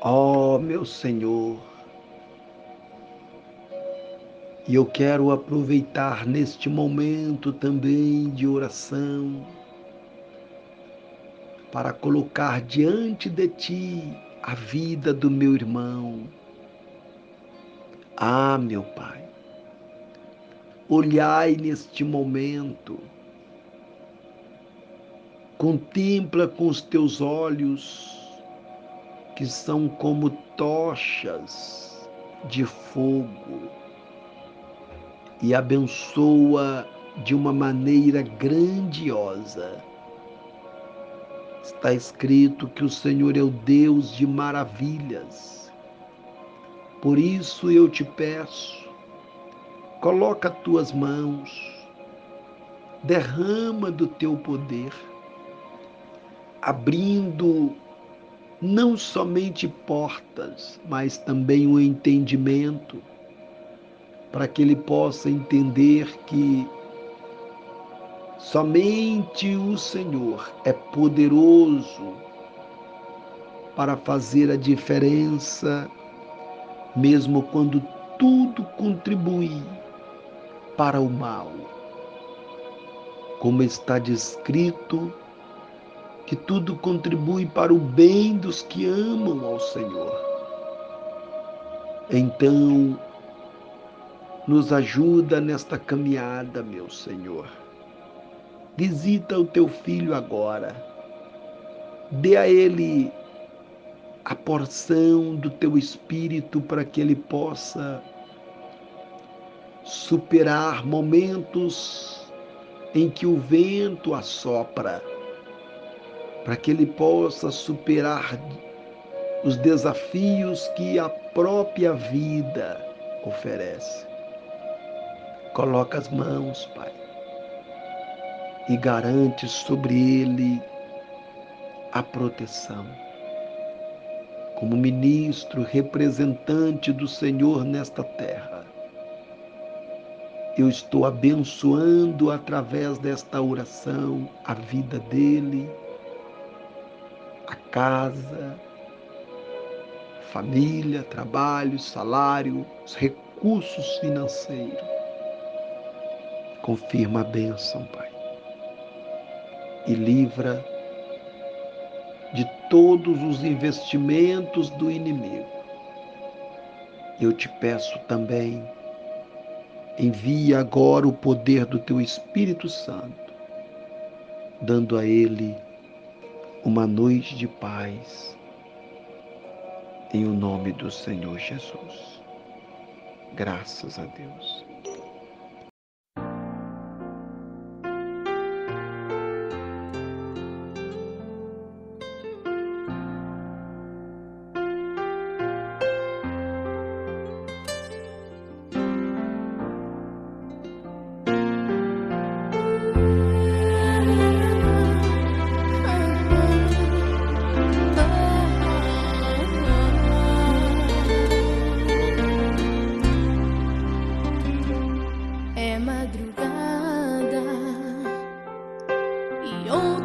Ó oh, meu Senhor, e eu quero aproveitar neste momento também de oração para colocar diante de Ti a vida do meu irmão. Ah, meu Pai, olhai neste momento, contempla com os teus olhos, que são como tochas de fogo, e abençoa de uma maneira grandiosa Está escrito que o Senhor é o Deus de maravilhas. Por isso eu te peço, coloca tuas mãos, derrama do teu poder, abrindo não somente portas, mas também o um entendimento, para que ele possa entender que Somente o Senhor é poderoso para fazer a diferença, mesmo quando tudo contribui para o mal. Como está descrito, que tudo contribui para o bem dos que amam ao Senhor. Então, nos ajuda nesta caminhada, meu Senhor Visita o teu filho agora. Dê a ele a porção do teu espírito para que ele possa superar momentos em que o vento assopra, para que ele possa superar os desafios que a própria vida oferece. Coloca as mãos, Pai e garante sobre ele a proteção. Como ministro representante do Senhor nesta terra, eu estou abençoando através desta oração a vida dele, casa, família, trabalho, salário, os recursos financeiros. Confirma a bênção, Pai e livra de todos os investimentos do inimigo. Eu te peço também, envia agora o poder do teu Espírito Santo, dando a ele uma noite de paz, em o nome do Senhor Jesus. Graças a Deus.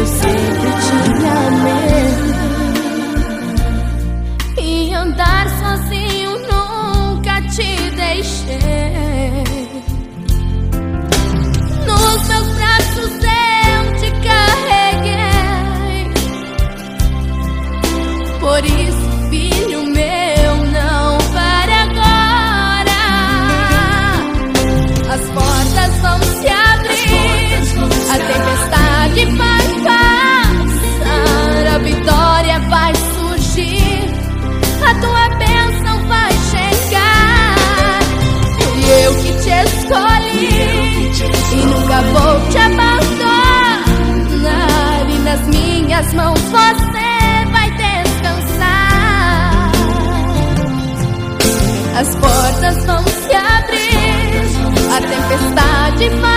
eu sei que eu. E nunca vou te abandonar. E nas minhas mãos você vai descansar. As portas vão se abrir. A tempestade vai.